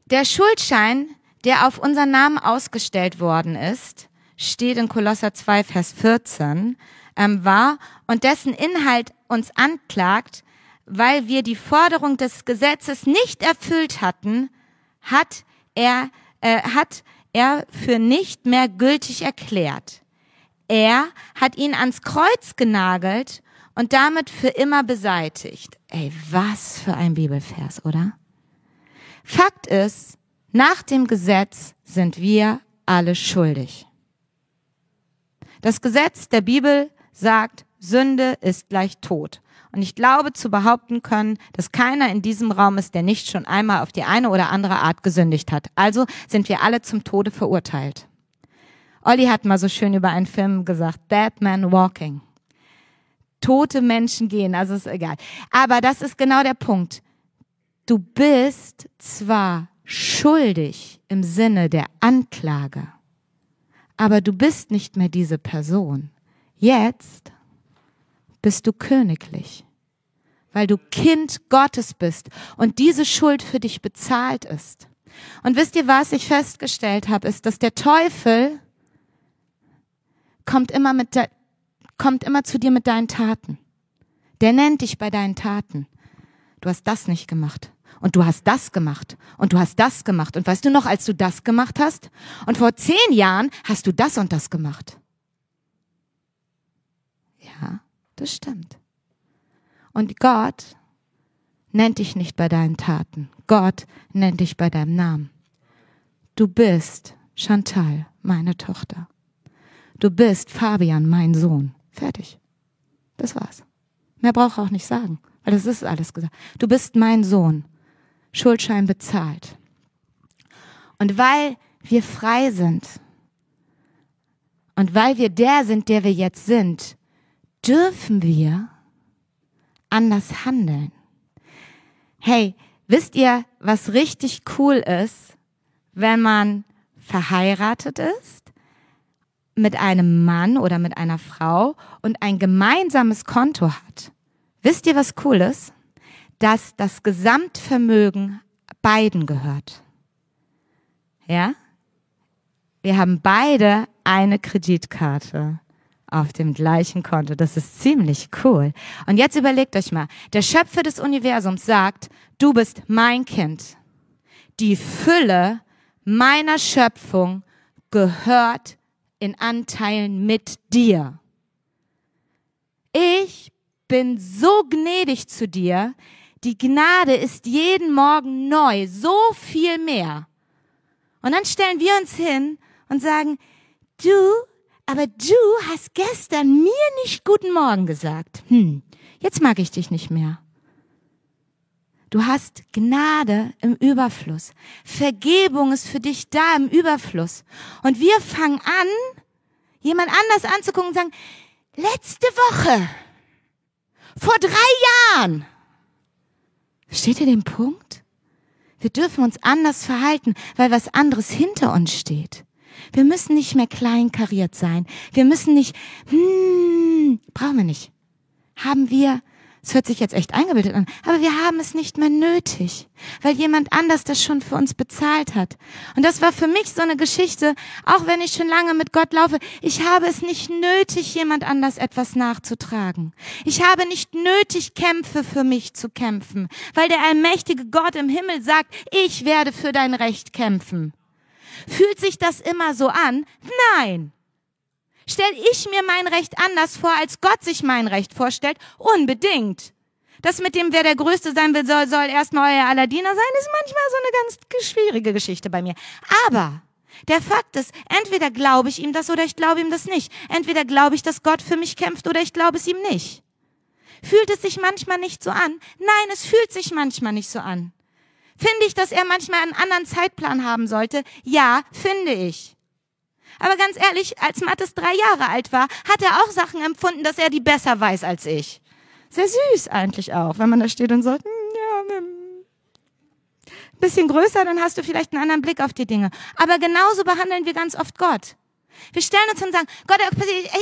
Der Schuldschein, der auf unseren Namen ausgestellt worden ist, steht in Kolosser 2, Vers 14, ähm, war und dessen Inhalt uns anklagt, weil wir die Forderung des Gesetzes nicht erfüllt hatten, hat er, äh, hat er für nicht mehr gültig erklärt. Er hat ihn ans Kreuz genagelt und damit für immer beseitigt. Ey, was für ein Bibelvers, oder? Fakt ist, nach dem Gesetz sind wir alle schuldig. Das Gesetz der Bibel sagt, Sünde ist gleich Tod. Und ich glaube zu behaupten können, dass keiner in diesem Raum ist, der nicht schon einmal auf die eine oder andere Art gesündigt hat. Also sind wir alle zum Tode verurteilt. Olli hat mal so schön über einen Film gesagt, Dead Man Walking. Tote Menschen gehen, also ist egal. Aber das ist genau der Punkt. Du bist zwar schuldig im Sinne der Anklage, aber du bist nicht mehr diese Person. Jetzt bist du königlich, weil du Kind Gottes bist und diese Schuld für dich bezahlt ist. Und wisst ihr, was ich festgestellt habe, ist, dass der Teufel kommt immer mit de, kommt immer zu dir mit deinen Taten. Der nennt dich bei deinen Taten. du hast das nicht gemacht. Und du hast das gemacht. Und du hast das gemacht. Und weißt du noch, als du das gemacht hast? Und vor zehn Jahren hast du das und das gemacht. Ja, das stimmt. Und Gott nennt dich nicht bei deinen Taten. Gott nennt dich bei deinem Namen. Du bist Chantal, meine Tochter. Du bist Fabian, mein Sohn. Fertig. Das war's. Mehr brauche ich auch nicht sagen, weil das ist alles gesagt. Du bist mein Sohn. Schuldschein bezahlt. Und weil wir frei sind und weil wir der sind, der wir jetzt sind, dürfen wir anders handeln. Hey, wisst ihr, was richtig cool ist, wenn man verheiratet ist mit einem Mann oder mit einer Frau und ein gemeinsames Konto hat? Wisst ihr, was cool ist? Dass das Gesamtvermögen beiden gehört. Ja? Wir haben beide eine Kreditkarte auf dem gleichen Konto. Das ist ziemlich cool. Und jetzt überlegt euch mal, der Schöpfer des Universums sagt, du bist mein Kind. Die Fülle meiner Schöpfung gehört in Anteilen mit dir. Ich bin so gnädig zu dir. Die Gnade ist jeden Morgen neu, so viel mehr. Und dann stellen wir uns hin und sagen, du aber du hast gestern mir nicht guten Morgen gesagt. Hm, jetzt mag ich dich nicht mehr. Du hast Gnade im Überfluss. Vergebung ist für dich da im Überfluss. Und wir fangen an, jemand anders anzugucken und sagen, letzte Woche, vor drei Jahren. Steht ihr den Punkt? Wir dürfen uns anders verhalten, weil was anderes hinter uns steht. Wir müssen nicht mehr kleinkariert sein. Wir müssen nicht, hm, brauchen wir nicht. Haben wir, es hört sich jetzt echt eingebildet an, aber wir haben es nicht mehr nötig, weil jemand anders das schon für uns bezahlt hat. Und das war für mich so eine Geschichte, auch wenn ich schon lange mit Gott laufe, ich habe es nicht nötig, jemand anders etwas nachzutragen. Ich habe nicht nötig, Kämpfe für mich zu kämpfen, weil der allmächtige Gott im Himmel sagt, ich werde für dein Recht kämpfen. Fühlt sich das immer so an? Nein. Stell ich mir mein Recht anders vor, als Gott sich mein Recht vorstellt? Unbedingt. Das mit dem, wer der Größte sein will, soll, soll erstmal euer Aladiner sein, ist manchmal so eine ganz schwierige Geschichte bei mir. Aber der Fakt ist, entweder glaube ich ihm das oder ich glaube ihm das nicht. Entweder glaube ich, dass Gott für mich kämpft oder ich glaube es ihm nicht. Fühlt es sich manchmal nicht so an? Nein, es fühlt sich manchmal nicht so an. Finde ich, dass er manchmal einen anderen Zeitplan haben sollte? Ja, finde ich. Aber ganz ehrlich, als Mattes drei Jahre alt war, hat er auch Sachen empfunden, dass er die besser weiß als ich. Sehr süß eigentlich auch, wenn man da steht und sagt, hm, ja, hm. bisschen größer, dann hast du vielleicht einen anderen Blick auf die Dinge. Aber genauso behandeln wir ganz oft Gott. Wir stellen uns und sagen, Gott,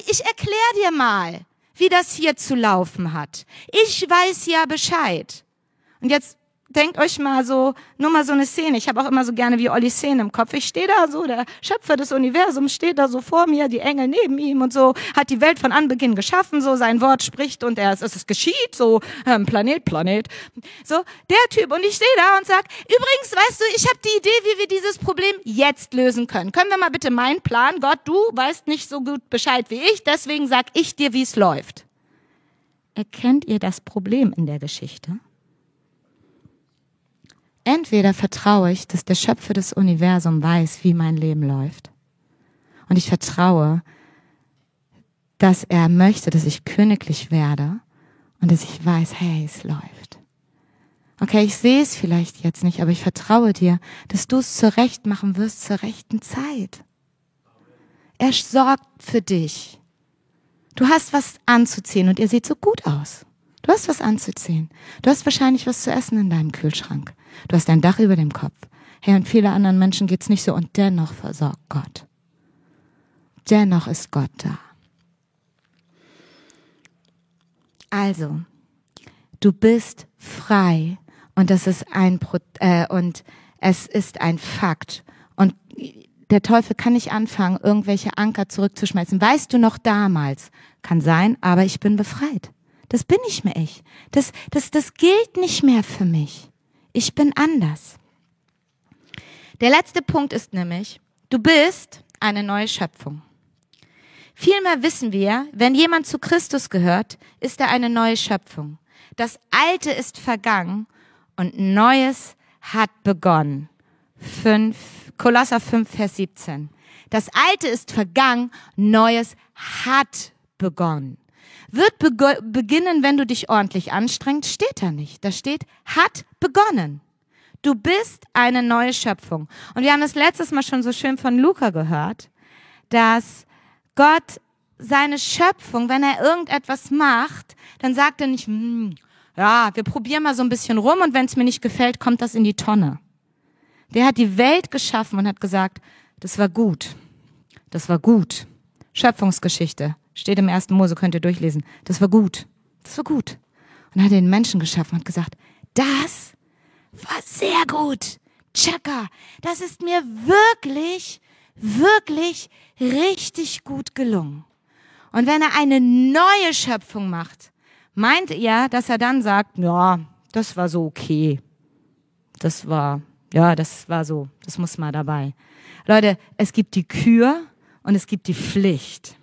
ich erkläre dir mal, wie das hier zu laufen hat. Ich weiß ja Bescheid. Und jetzt denkt euch mal so, nur mal so eine Szene. Ich habe auch immer so gerne wie Olli Szene im Kopf. Ich stehe da so, der Schöpfer des Universums steht da so vor mir, die Engel neben ihm und so, hat die Welt von Anbeginn geschaffen, so sein Wort spricht und er, es, es geschieht, so ähm, Planet, Planet. So, der Typ. Und ich stehe da und sag, übrigens, weißt du, ich habe die Idee, wie wir dieses Problem jetzt lösen können. Können wir mal bitte meinen Plan? Gott, du weißt nicht so gut Bescheid wie ich, deswegen sag ich dir, wie es läuft. Erkennt ihr das Problem in der Geschichte? Entweder vertraue ich, dass der Schöpfer des Universums weiß, wie mein Leben läuft. Und ich vertraue, dass er möchte, dass ich königlich werde und dass ich weiß, hey, es läuft. Okay, ich sehe es vielleicht jetzt nicht, aber ich vertraue dir, dass du es zurecht machen wirst zur rechten Zeit. Er sorgt für dich. Du hast was anzuziehen und ihr seht so gut aus. Du hast was anzuziehen. Du hast wahrscheinlich was zu essen in deinem Kühlschrank. Du hast ein Dach über dem Kopf. Hey, und viele anderen Menschen geht's nicht so und dennoch versorgt Gott. Dennoch ist Gott da. Also, du bist frei und das ist ein Pro äh, und es ist ein Fakt und der Teufel kann nicht anfangen, irgendwelche Anker zurückzuschmeißen. Weißt du noch damals? Kann sein, aber ich bin befreit. Das bin nicht mehr ich. Das, das, das gilt nicht mehr für mich. Ich bin anders. Der letzte Punkt ist nämlich, du bist eine neue Schöpfung. Vielmehr wissen wir, wenn jemand zu Christus gehört, ist er eine neue Schöpfung. Das Alte ist vergangen und Neues hat begonnen. 5, Kolosser 5, Vers 17. Das Alte ist vergangen, Neues hat begonnen. Wird beginnen, wenn du dich ordentlich anstrengst, steht da nicht. Da steht, hat begonnen. Du bist eine neue Schöpfung. Und wir haben das letztes Mal schon so schön von Luca gehört, dass Gott seine Schöpfung, wenn er irgendetwas macht, dann sagt er nicht, hm, ja, wir probieren mal so ein bisschen rum und wenn es mir nicht gefällt, kommt das in die Tonne. Der hat die Welt geschaffen und hat gesagt, das war gut. Das war gut. Schöpfungsgeschichte. Steht im ersten Mose, könnt ihr durchlesen. Das war gut. Das war gut. Und hat den Menschen geschaffen und gesagt, das war sehr gut. Checker. Das ist mir wirklich, wirklich richtig gut gelungen. Und wenn er eine neue Schöpfung macht, meint er, dass er dann sagt, ja, das war so okay. Das war, ja, das war so, das muss mal dabei. Leute, es gibt die Kür und es gibt die Pflicht.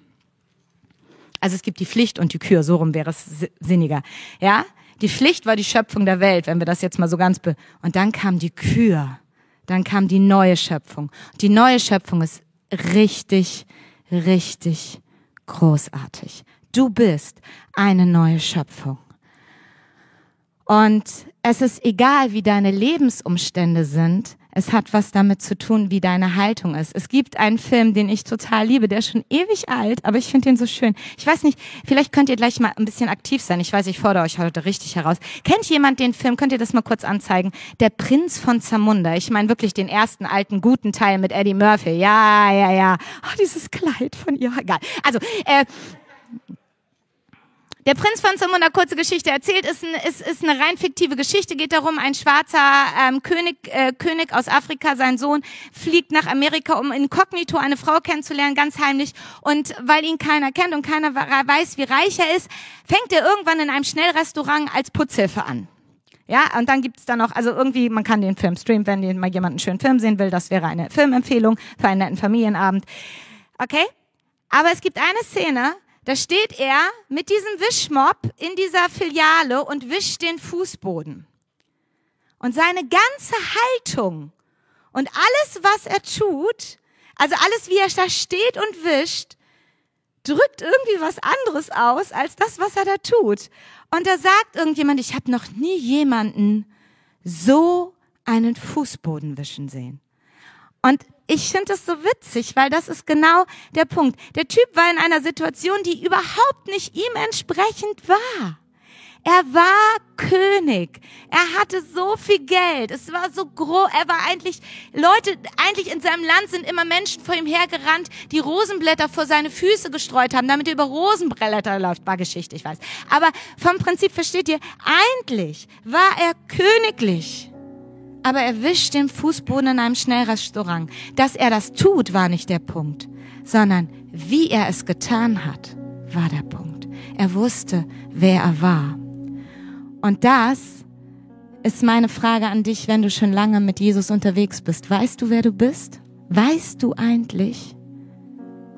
Also es gibt die Pflicht und die Kür, so rum wäre es sinniger. Ja? Die Pflicht war die Schöpfung der Welt, wenn wir das jetzt mal so ganz be und dann kam die Kür. Dann kam die neue Schöpfung. Die neue Schöpfung ist richtig richtig großartig. Du bist eine neue Schöpfung. Und es ist egal, wie deine Lebensumstände sind. Es hat was damit zu tun, wie deine Haltung ist. Es gibt einen Film, den ich total liebe, der ist schon ewig alt, aber ich finde den so schön. Ich weiß nicht, vielleicht könnt ihr gleich mal ein bisschen aktiv sein. Ich weiß, ich fordere euch heute richtig heraus. Kennt jemand den Film? Könnt ihr das mal kurz anzeigen? Der Prinz von Zamunda. Ich meine wirklich den ersten alten guten Teil mit Eddie Murphy. Ja, ja, ja. Oh, dieses Kleid von ihr. Egal. Also, äh, der Prinz von Zamunda, kurze Geschichte erzählt, ist, ein, ist, ist eine rein fiktive Geschichte, geht darum, ein schwarzer ähm, König, äh, König aus Afrika, sein Sohn, fliegt nach Amerika, um inkognito eine Frau kennenzulernen, ganz heimlich. Und weil ihn keiner kennt und keiner weiß, wie reich er ist, fängt er irgendwann in einem Schnellrestaurant als Putzhilfe an. Ja, und dann gibt's da noch, also irgendwie, man kann den Film streamen, wenn mal jemand einen schönen Film sehen will. Das wäre eine Filmempfehlung für einen netten Familienabend. Okay? Aber es gibt eine Szene, da steht er mit diesem Wischmopp in dieser Filiale und wischt den Fußboden. Und seine ganze Haltung und alles, was er tut, also alles, wie er da steht und wischt, drückt irgendwie was anderes aus als das, was er da tut. Und da sagt irgendjemand, ich habe noch nie jemanden so einen Fußboden wischen sehen. Und ich finde das so witzig, weil das ist genau der Punkt. Der Typ war in einer Situation, die überhaupt nicht ihm entsprechend war. Er war König. Er hatte so viel Geld. Es war so groß. Er war eigentlich, Leute, eigentlich in seinem Land sind immer Menschen vor ihm hergerannt, die Rosenblätter vor seine Füße gestreut haben, damit er über Rosenblätter läuft. War Geschichte, ich weiß. Aber vom Prinzip versteht ihr, eigentlich war er königlich aber er wischt den Fußboden in einem Schnellrestaurant. Dass er das tut, war nicht der Punkt, sondern wie er es getan hat, war der Punkt. Er wusste, wer er war. Und das ist meine Frage an dich, wenn du schon lange mit Jesus unterwegs bist. Weißt du, wer du bist? Weißt du eigentlich,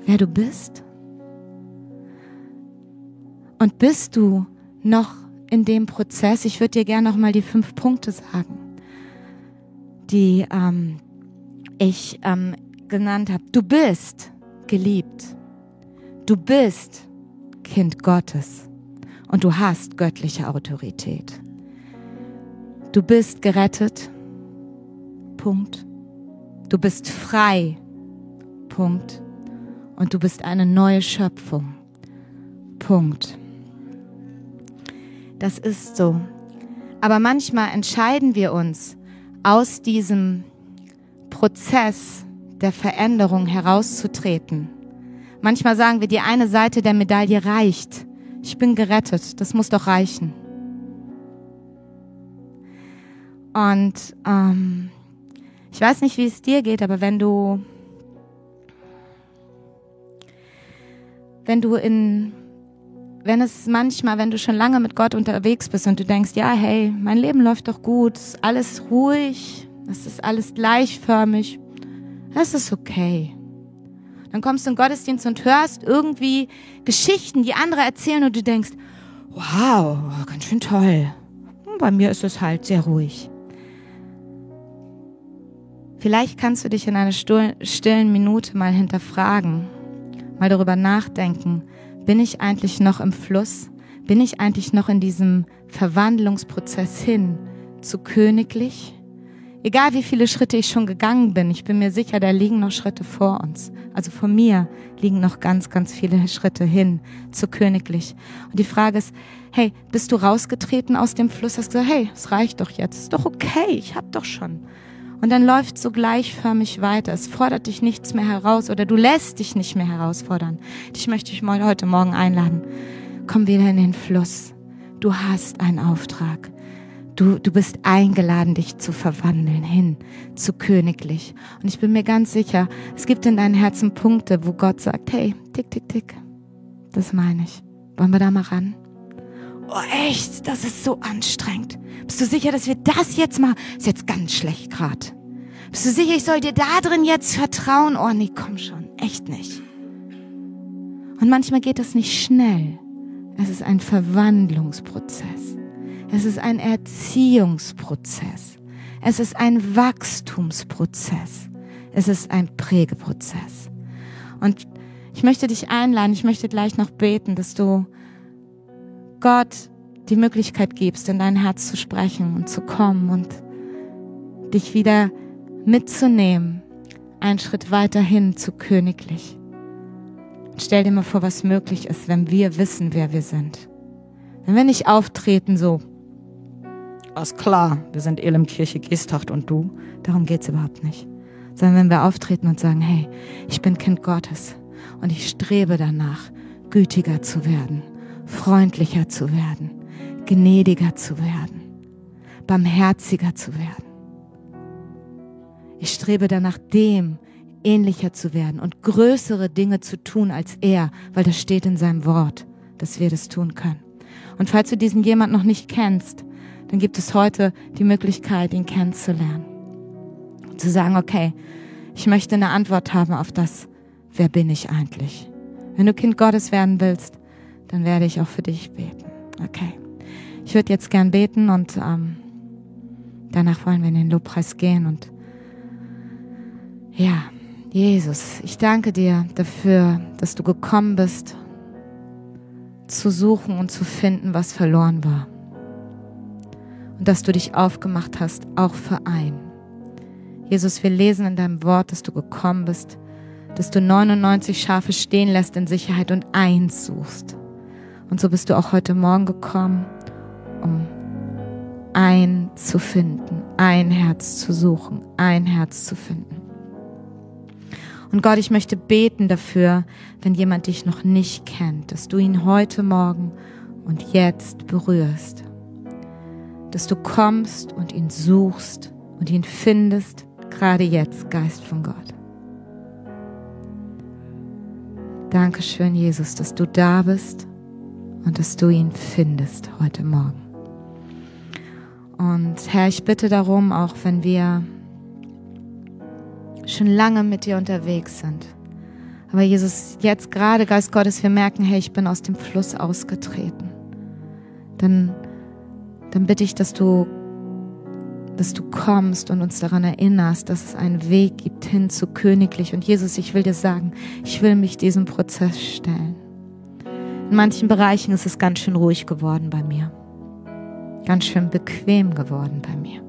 wer du bist? Und bist du noch in dem Prozess? Ich würde dir gerne noch mal die fünf Punkte sagen die ähm, ich ähm, genannt habe. Du bist geliebt. Du bist Kind Gottes und du hast göttliche Autorität. Du bist gerettet. Punkt. Du bist frei. Punkt. Und du bist eine neue Schöpfung. Punkt. Das ist so. Aber manchmal entscheiden wir uns, aus diesem Prozess der Veränderung herauszutreten. Manchmal sagen wir, die eine Seite der Medaille reicht. Ich bin gerettet, das muss doch reichen. Und ähm, ich weiß nicht, wie es dir geht, aber wenn du, wenn du in wenn es manchmal, wenn du schon lange mit Gott unterwegs bist und du denkst, ja, hey, mein Leben läuft doch gut, alles ruhig, es ist alles gleichförmig, das ist okay. Dann kommst du in den Gottesdienst und hörst irgendwie Geschichten, die andere erzählen und du denkst, wow, ganz schön toll. Bei mir ist es halt sehr ruhig. Vielleicht kannst du dich in einer stillen Minute mal hinterfragen, mal darüber nachdenken, bin ich eigentlich noch im Fluss? Bin ich eigentlich noch in diesem Verwandlungsprozess hin zu königlich? Egal wie viele Schritte ich schon gegangen bin, ich bin mir sicher, da liegen noch Schritte vor uns. Also von mir liegen noch ganz, ganz viele Schritte hin zu königlich. Und die Frage ist, hey, bist du rausgetreten aus dem Fluss? Hast du gesagt, hey, es reicht doch jetzt, ist doch okay, ich hab doch schon. Und dann läuft so gleichförmig weiter. Es fordert dich nichts mehr heraus oder du lässt dich nicht mehr herausfordern. Ich möchte dich mal heute Morgen einladen. Komm wieder in den Fluss. Du hast einen Auftrag. Du, du bist eingeladen, dich zu verwandeln hin zu königlich. Und ich bin mir ganz sicher, es gibt in deinem Herzen Punkte, wo Gott sagt, hey, tick, tick, tick. Das meine ich. Wollen wir da mal ran? Oh, echt? Das ist so anstrengend. Bist du sicher, dass wir das jetzt mal... Ist jetzt ganz schlecht gerade. Bist du sicher, ich soll dir da drin jetzt vertrauen? Oh, nee, komm schon. Echt nicht. Und manchmal geht das nicht schnell. Es ist ein Verwandlungsprozess. Es ist ein Erziehungsprozess. Es ist ein Wachstumsprozess. Es ist ein Prägeprozess. Und ich möchte dich einladen, ich möchte gleich noch beten, dass du Gott die Möglichkeit gibst, in dein Herz zu sprechen und zu kommen und dich wieder mitzunehmen, einen Schritt weiterhin zu königlich. Stell dir mal vor, was möglich ist, wenn wir wissen, wer wir sind. Wenn wir nicht auftreten so, ist klar, wir sind Elim Kirche Geesthacht und du, darum geht's überhaupt nicht. Sondern wenn wir auftreten und sagen, hey, ich bin Kind Gottes und ich strebe danach, gütiger zu werden freundlicher zu werden, gnädiger zu werden, barmherziger zu werden. Ich strebe danach, dem ähnlicher zu werden und größere Dinge zu tun als er, weil das steht in seinem Wort, dass wir das tun können. Und falls du diesen jemand noch nicht kennst, dann gibt es heute die Möglichkeit, ihn kennenzulernen. Zu sagen, okay, ich möchte eine Antwort haben auf das, wer bin ich eigentlich? Wenn du Kind Gottes werden willst, dann werde ich auch für dich beten. Okay. Ich würde jetzt gern beten und ähm, danach wollen wir in den Lobpreis gehen und ja, Jesus, ich danke dir dafür, dass du gekommen bist, zu suchen und zu finden, was verloren war. Und dass du dich aufgemacht hast, auch für ein. Jesus, wir lesen in deinem Wort, dass du gekommen bist, dass du 99 Schafe stehen lässt in Sicherheit und eins suchst. Und so bist du auch heute Morgen gekommen, um ein zu finden, ein Herz zu suchen, ein Herz zu finden. Und Gott, ich möchte beten dafür, wenn jemand dich noch nicht kennt, dass du ihn heute Morgen und jetzt berührst. Dass du kommst und ihn suchst und ihn findest, gerade jetzt, Geist von Gott. Dankeschön, Jesus, dass du da bist und dass du ihn findest heute Morgen. Und Herr, ich bitte darum, auch wenn wir schon lange mit dir unterwegs sind, aber Jesus, jetzt gerade, Geist Gottes, wir merken, hey, ich bin aus dem Fluss ausgetreten, dann, dann bitte ich, dass du, dass du kommst und uns daran erinnerst, dass es einen Weg gibt hin zu königlich. Und Jesus, ich will dir sagen, ich will mich diesem Prozess stellen. In manchen Bereichen ist es ganz schön ruhig geworden bei mir. Ganz schön bequem geworden bei mir.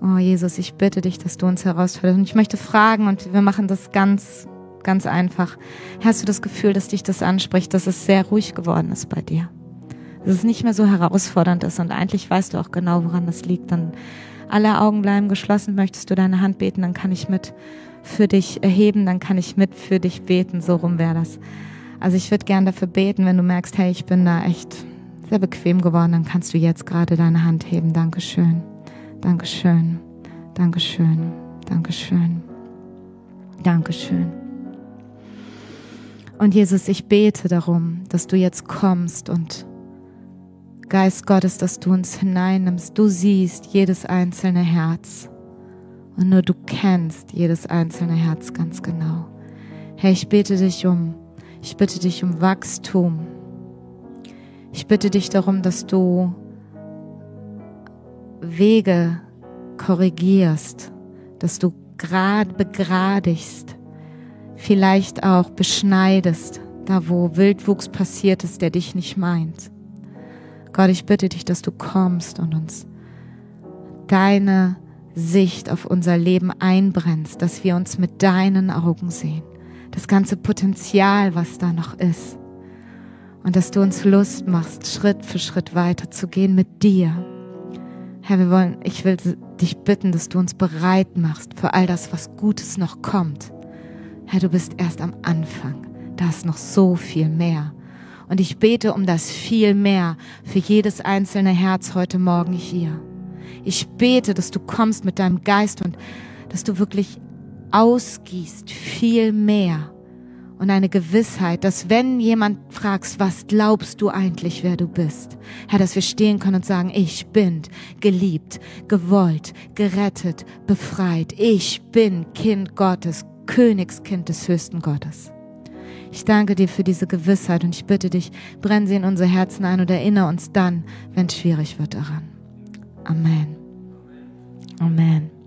Oh Jesus, ich bitte dich, dass du uns herausforderst. Und ich möchte fragen, und wir machen das ganz, ganz einfach. Hast du das Gefühl, dass dich das anspricht, dass es sehr ruhig geworden ist bei dir? Dass es nicht mehr so herausfordernd ist und eigentlich weißt du auch genau, woran das liegt. Dann alle Augen bleiben geschlossen. Möchtest du deine Hand beten, dann kann ich mit für dich erheben, dann kann ich mit für dich beten. So rum wäre das. Also ich würde gern dafür beten, wenn du merkst, hey, ich bin da echt sehr bequem geworden, dann kannst du jetzt gerade deine Hand heben. Dankeschön. Dankeschön. Dankeschön. Dankeschön. Dankeschön. Und Jesus, ich bete darum, dass du jetzt kommst und Geist Gottes, dass du uns hineinnimmst. Du siehst jedes einzelne Herz. Und nur du kennst jedes einzelne Herz ganz genau. Herr, ich bete dich um, ich bitte dich um Wachstum. Ich bitte dich darum, dass du Wege korrigierst, dass du grad begradigst, vielleicht auch beschneidest, da wo Wildwuchs passiert ist, der dich nicht meint. Gott, ich bitte dich, dass du kommst und uns deine Sicht auf unser Leben einbrennst, dass wir uns mit deinen Augen sehen, das ganze Potenzial, was da noch ist. Und dass du uns Lust machst, Schritt für Schritt weiter zu gehen mit dir. Herr, wir wollen, ich will dich bitten, dass du uns bereit machst für all das, was Gutes noch kommt. Herr, du bist erst am Anfang. Da ist noch so viel mehr. Und ich bete um das viel mehr für jedes einzelne Herz heute Morgen hier. Ich bete, dass du kommst mit deinem Geist und dass du wirklich ausgießt viel mehr und eine Gewissheit, dass wenn jemand fragst, was glaubst du eigentlich, wer du bist, Herr, dass wir stehen können und sagen, ich bin geliebt, gewollt, gerettet, befreit. Ich bin Kind Gottes, Königskind des höchsten Gottes. Ich danke dir für diese Gewissheit und ich bitte dich, brenn sie in unser Herzen ein und erinnere uns dann, wenn es schwierig wird daran. Amen. Amen.